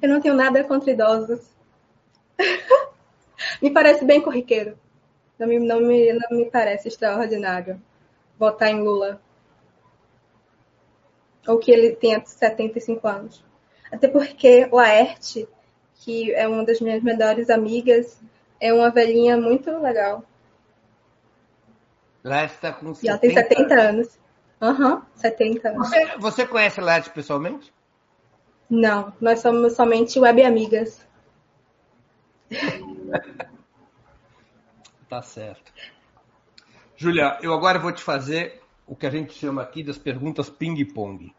Eu não tenho nada contra idosos. me parece bem corriqueiro. Não me, não, me, não me parece extraordinário votar em Lula. Ou que ele tenha 75 anos. Até porque Laerte, que é uma das minhas melhores amigas, é uma velhinha muito legal. Laerte está com 70 E ela tem 70 anos. Aham, uhum, 70 anos. Você, você conhece Laerte pessoalmente? Não, nós somos somente web amigas. tá certo. Júlia, eu agora vou te fazer o que a gente chama aqui das perguntas ping-pong.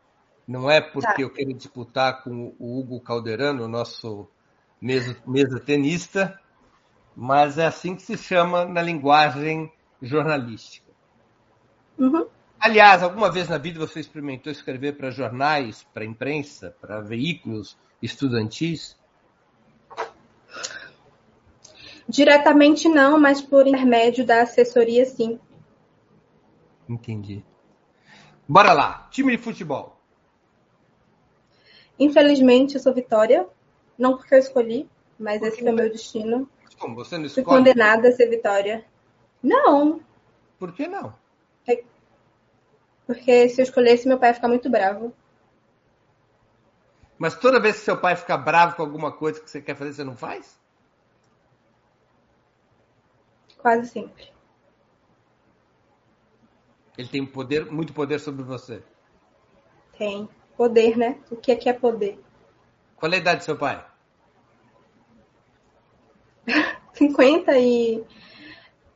Não é porque tá. eu quero disputar com o Hugo Calderano, nosso mesa, mesa tenista, mas é assim que se chama na linguagem jornalística. Uhum. Aliás, alguma vez na vida você experimentou escrever para jornais, para imprensa, para veículos estudantis? Diretamente não, mas por intermédio da assessoria, sim. Entendi. Bora lá, time de futebol. Infelizmente, eu sou Vitória. Não porque eu escolhi, mas esse foi o meu destino. Como? Você não escolhe? Fui condenada a ser Vitória. Não. Por que não? É porque se eu escolhesse, meu pai ia ficar muito bravo. Mas toda vez que seu pai fica bravo com alguma coisa que você quer fazer, você não faz? Quase sempre. Ele tem poder, muito poder sobre você. Tem. Poder, né? O que é que é poder? Qual é a idade do seu pai?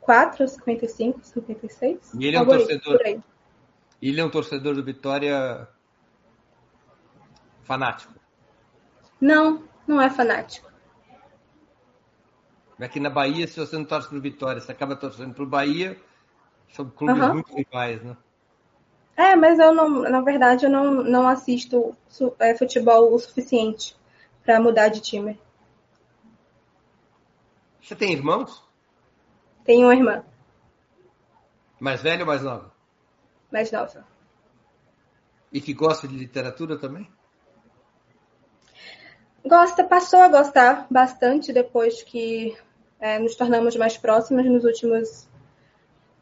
54, 55, 56. E ele é um torcedor. Ele é um torcedor do Vitória fanático? Não, não é fanático. Aqui na Bahia, se você não torce pro Vitória, você acaba torcendo pro Bahia, são clubes uhum. muito rivais, né? É, mas eu não, na verdade, eu não, não assisto é, futebol o suficiente para mudar de time. Você tem irmãos? Tenho uma irmã. Mais velha ou mais nova? mais nova. E que gosta de literatura também? Gosta, passou a gostar bastante depois que é, nos tornamos mais próximas nos últimos,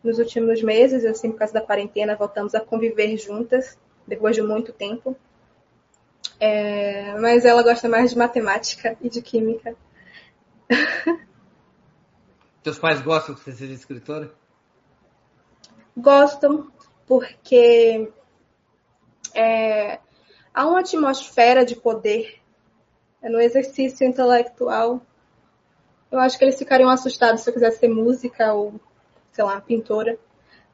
nos últimos meses, assim, por causa da quarentena, voltamos a conviver juntas depois de muito tempo. É, mas ela gosta mais de matemática e de química. Teus pais gostam de você ser escritora? Gostam, porque é, há uma atmosfera de poder é, no exercício intelectual. Eu acho que eles ficariam assustados se eu quisesse ser música ou, sei lá, pintora.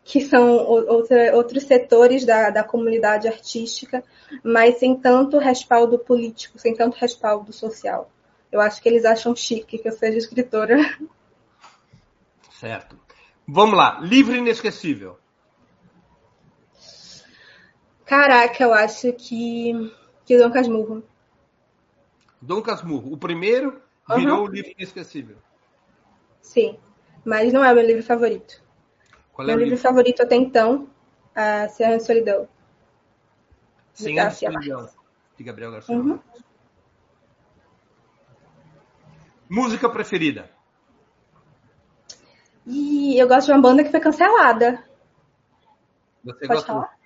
que são outra, outros setores da, da comunidade artística, mas sem tanto respaldo político, sem tanto respaldo social. Eu acho que eles acham chique que eu seja escritora. Certo. Vamos lá. Livro inesquecível. Caraca, eu acho que, que Dom Casmurro. Dom Casmurro. O primeiro virou uhum. o livro inesquecível. Sim, mas não é o meu livro favorito. Qual meu é livro, livro favorito até então, a Serra de Solidão. Cem anos de Solidão, de Gabriel Garcia uhum. Música preferida? E eu gosto de uma banda que foi cancelada. Você Pode gosta? falar?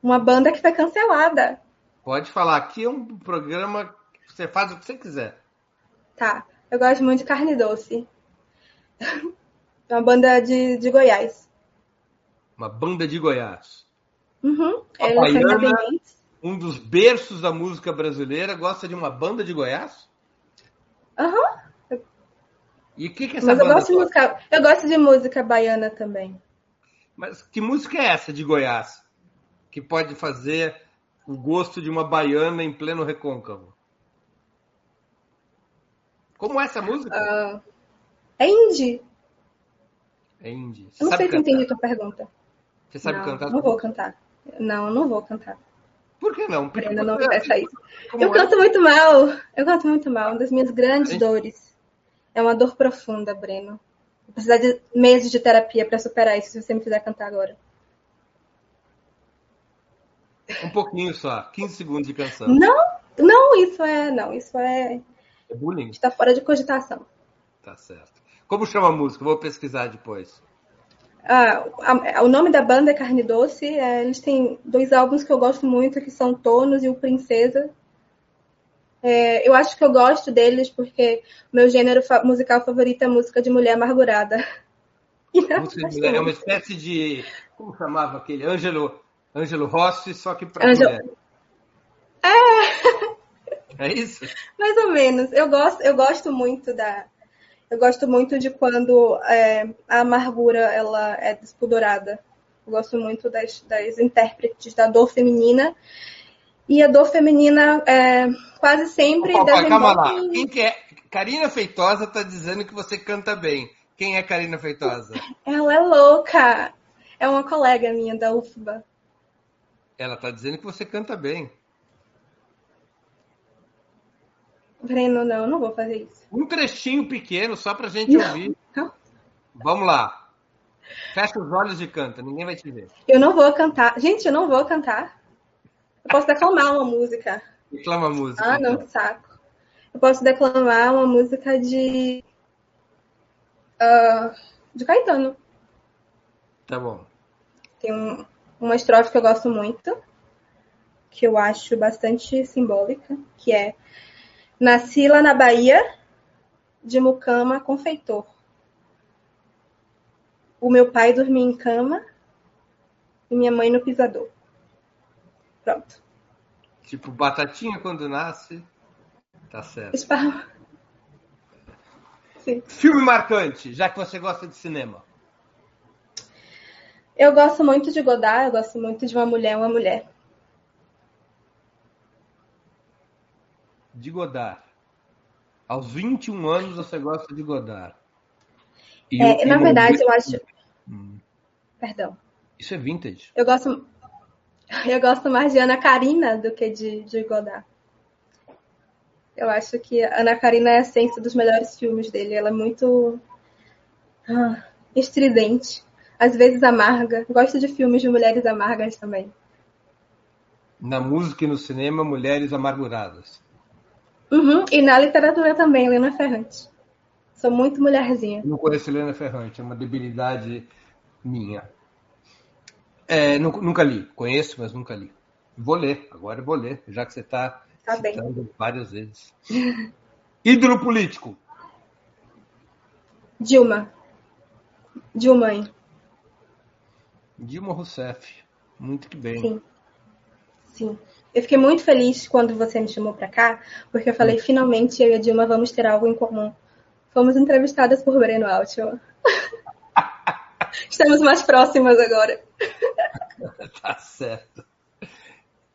Uma banda que foi cancelada. Pode falar. Aqui é um programa que você faz o que você quiser. Tá. Eu gosto muito de carne doce. É uma banda de, de Goiás. Uma banda de Goiás. Uhum. Eles são um dos berços da música brasileira, gosta de uma banda de Goiás? Aham. Uhum. E o que, que é essa Mas eu gosto, de música, eu gosto de música baiana também. Mas que música é essa de Goiás? Que pode fazer o gosto de uma baiana em pleno recôncavo? Como é essa música? Uh, é indie. É indie. Você eu não sei se entendi a tua pergunta. Você sabe não, cantar? Não vou cantar. Não, não vou cantar. Por que não? Brenda não peça isso. Eu é? canto muito mal. Eu canto muito mal. Uma das minhas grandes Gente... dores. É uma dor profunda, Breno. Vou precisar de meses de terapia para superar isso se você me fizer cantar agora. Um pouquinho só. 15 segundos de canção. Não, não, isso é. Não, isso é. É bullying? Está fora de cogitação. Tá certo. Como chama a música? Vou pesquisar depois. Ah, a, a, o nome da banda é Carne Doce. É, eles têm dois álbuns que eu gosto muito, que são Tonos e o Princesa. É, eu acho que eu gosto deles porque o meu gênero fa musical favorito é música de mulher amargurada. Mulher, é uma espécie de. Como chamava aquele? Ângelo, Ângelo Rossi, só que para Angel... mulher. É. É isso? Mais ou menos. Eu gosto, eu gosto muito da, eu gosto muito de quando é, a amargura ela é despudorada. Eu gosto muito das, das intérpretes da dor feminina. E a dor feminina é, quase sempre. Opa, calma lá. Quem que é? Karina Feitosa está dizendo que você canta bem. Quem é Karina Feitosa? Ela é louca. É uma colega minha da UFBA. Ela está dizendo que você canta bem. Breno, não, não vou fazer isso. Um trechinho pequeno, só pra gente não, ouvir. Não. Vamos lá. Fecha os olhos e canta, ninguém vai te ver. Eu não vou cantar. Gente, eu não vou cantar. Eu posso declamar uma música. Declama a música. Ah, não, então. saco. Eu posso declamar uma música de. Uh, de Caetano. Tá bom. Tem um, uma estrofe que eu gosto muito, que eu acho bastante simbólica, que é Nasci lá na Bahia, de mucama confeitor. O meu pai dormia em cama e minha mãe no pisador. Pronto. Tipo, batatinha quando nasce, tá certo. Esparro. Sim. Filme marcante, já que você gosta de cinema. Eu gosto muito de Godard, eu gosto muito de Uma Mulher, Uma Mulher. de Godard. Aos 21 anos você gosta de Godard. É, na verdade, eu acho. Hum. Perdão. Isso é vintage. Eu gosto, eu gosto mais de Ana Karina do que de, de Godard. Eu acho que Ana Karina é a essência dos melhores filmes dele. Ela é muito ah, estridente, às vezes amarga. Gosto de filmes de mulheres amargas também. Na música e no cinema, mulheres amarguradas. Uhum, e na literatura também, Helena Ferrante. Sou muito mulherzinha. Não conheço Helena Ferrante, é uma debilidade minha. É, nunca li. Conheço, mas nunca li. Vou ler, agora vou ler, já que você está tá citando bem. várias vezes. Ídolo político. Dilma. Dilma. Hein? Dilma Rousseff. Muito que bem. Sim. Sim. Eu fiquei muito feliz quando você me chamou para cá, porque eu falei, finalmente eu e a Dilma vamos ter algo em comum. Fomos entrevistadas por Breno Altman. Estamos mais próximas agora. tá certo.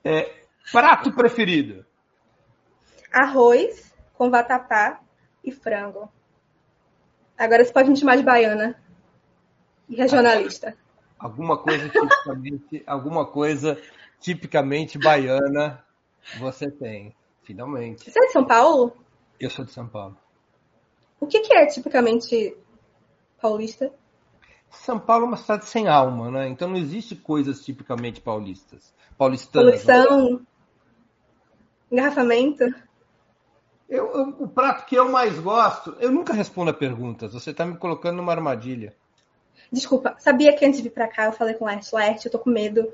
É, prato preferido? Arroz com vatapá e frango. Agora você pode me chamar de baiana e regionalista. Alguma coisa tipicamente, alguma coisa tipicamente baiana você tem, finalmente. Você é de São Paulo? Eu sou de São Paulo. O que, que é tipicamente paulista? São Paulo é uma cidade sem alma, né? Então não existe coisas tipicamente paulistas. Paulistanas. Poluição, engarrafamento. Eu, eu, o prato que eu mais gosto, eu nunca respondo a perguntas. Você está me colocando numa armadilha. Desculpa, sabia que antes de vir para cá eu falei com o Laerte, Laerte, eu tô com medo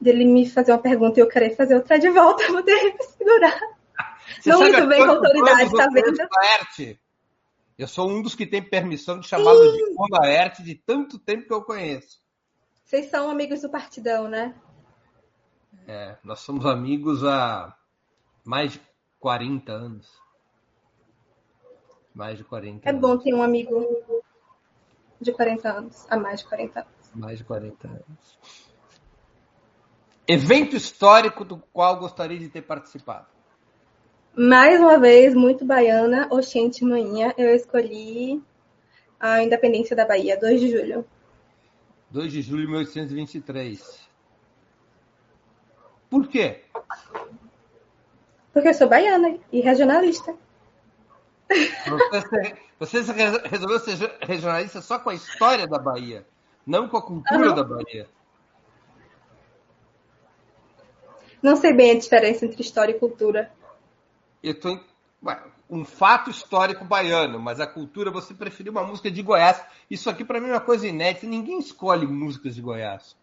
dele me fazer uma pergunta e eu querer fazer outra de volta, vou ter que segurar. Você não muito bem com autoridade, tá vendo? Laerte? Eu sou um dos que tem permissão de chamá-lo de Laerte de tanto tempo que eu conheço. Vocês são amigos do partidão, né? É, nós somos amigos há mais de 40 anos. Mais de 40 É anos. bom ter um amigo de 40 anos, há mais de 40 anos. Mais de 40 anos. Evento histórico do qual gostaria de ter participado. Mais uma vez, muito baiana, Oxente Manhã, eu escolhi a independência da Bahia, 2 de julho. 2 de julho de 1823. Por quê? Porque eu sou baiana e regionalista. Você, você resolveu ser regionalista só com a história da Bahia, não com a cultura uhum. da Bahia. Não sei bem a diferença entre história e cultura. Eu tô em... um fato histórico baiano, mas a cultura você preferiu uma música de Goiás. Isso aqui para mim é uma coisa inédita. Ninguém escolhe músicas de Goiás.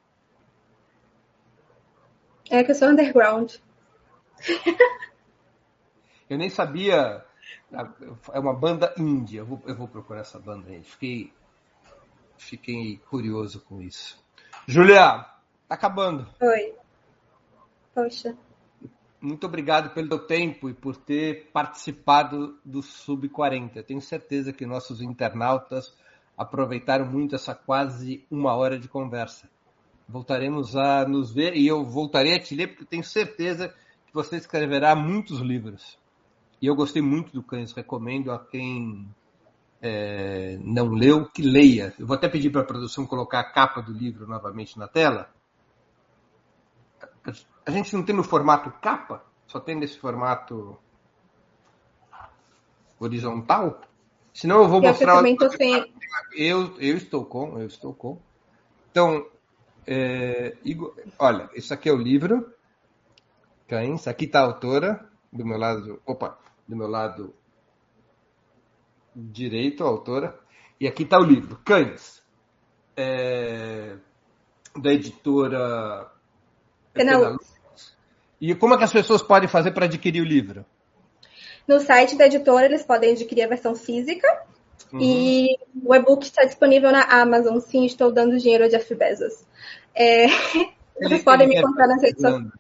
É que eu sou underground. eu nem sabia. É uma banda índia. Eu vou, eu vou procurar essa banda aí. Fiquei, fiquei curioso com isso. Julia, tá acabando. Oi. Poxa. Muito obrigado pelo teu tempo e por ter participado do Sub 40. Tenho certeza que nossos internautas aproveitaram muito essa quase uma hora de conversa. Voltaremos a nos ver e eu voltarei a te ler porque tenho certeza que você escreverá muitos livros. E eu gostei muito do Cães, recomendo a quem é, não leu que leia. Eu vou até pedir para a produção colocar a capa do livro novamente na tela. A gente não tem no formato capa, só tem nesse formato horizontal. Senão eu vou eu mostrar. Tô sem... eu, eu estou com, eu estou com. Então, é, Igor, olha, isso aqui é o livro. Cães. Aqui está a autora. Do meu lado. Opa! Do meu lado direito, a autora. E aqui está o livro. Cães. É, da editora. Penalux. E como é que as pessoas podem fazer para adquirir o livro? No site da editora, eles podem adquirir a versão física. Uhum. E o e-book está disponível na Amazon. Sim, estou dando dinheiro a Jeff Bezos. É, vocês podem me encontrar nas redes sociais.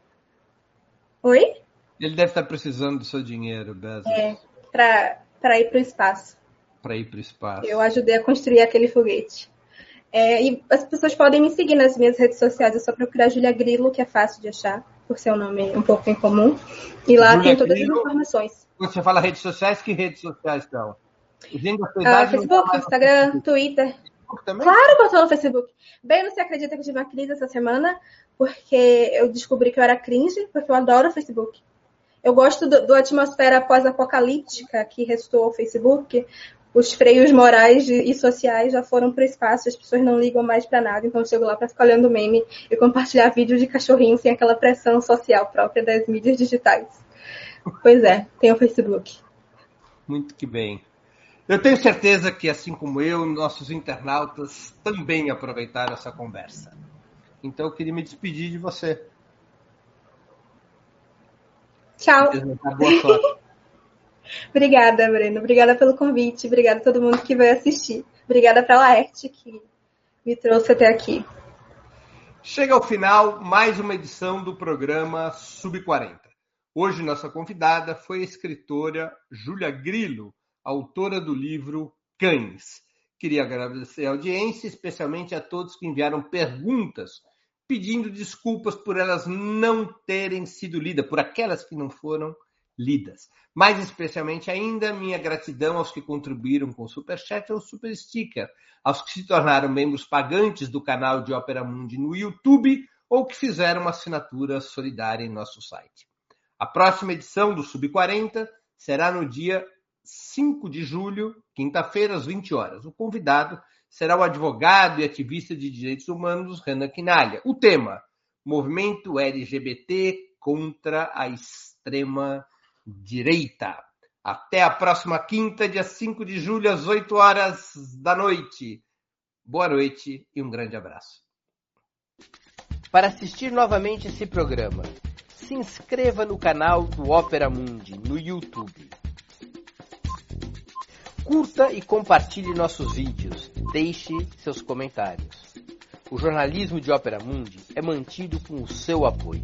Oi? Ele deve estar precisando do seu dinheiro, Bezos. É, para ir para o espaço. Para ir para o espaço. Eu ajudei a construir aquele foguete. É, e as pessoas podem me seguir nas minhas redes sociais. É só procurar Julia Grilo, que é fácil de achar, por ser um nome um pouco incomum. E lá Julia tem todas as informações. Você fala redes sociais, que redes sociais são? Ah, Facebook, Instagram, Twitter. Também? Claro que eu tô no Facebook. Bem, você acredita que eu tive uma crise essa semana? Porque eu descobri que eu era cringe, porque eu adoro o Facebook. Eu gosto do, do atmosfera pós-apocalíptica que restou ao Facebook. Os freios morais e sociais já foram para o espaço, as pessoas não ligam mais para nada, então eu chego lá para ficar olhando meme e compartilhar vídeos de cachorrinho sem aquela pressão social própria das mídias digitais. Pois é, tem o Facebook. Muito que bem. Eu tenho certeza que, assim como eu, nossos internautas também aproveitaram essa conversa. Então eu queria me despedir de você. Tchau. Boa sorte. Obrigada, Breno. Obrigada pelo convite. Obrigada a todo mundo que veio assistir. Obrigada para a Laerte que me trouxe até aqui. Chega ao final mais uma edição do programa Sub 40. Hoje nossa convidada foi a escritora Júlia Grilo, autora do livro Cães. Queria agradecer a audiência, especialmente a todos que enviaram perguntas, pedindo desculpas por elas não terem sido lidas, por aquelas que não foram lidas. Mais especialmente ainda, minha gratidão aos que contribuíram com o Superchat ou Super Sticker, aos que se tornaram membros pagantes do canal de Ópera Mundi no YouTube ou que fizeram uma assinatura solidária em nosso site. A próxima edição do Sub 40 será no dia 5 de julho, quinta-feira, às 20 horas. O convidado será o advogado e ativista de direitos humanos Renan Quinalha. O tema: Movimento LGBT contra a extrema direita. Até a próxima quinta, dia 5 de julho, às 8 horas da noite. Boa noite e um grande abraço. Para assistir novamente esse programa, se inscreva no canal do Ópera Mundi no YouTube. Curta e compartilhe nossos vídeos. Deixe seus comentários. O jornalismo de Ópera Mundi é mantido com o seu apoio.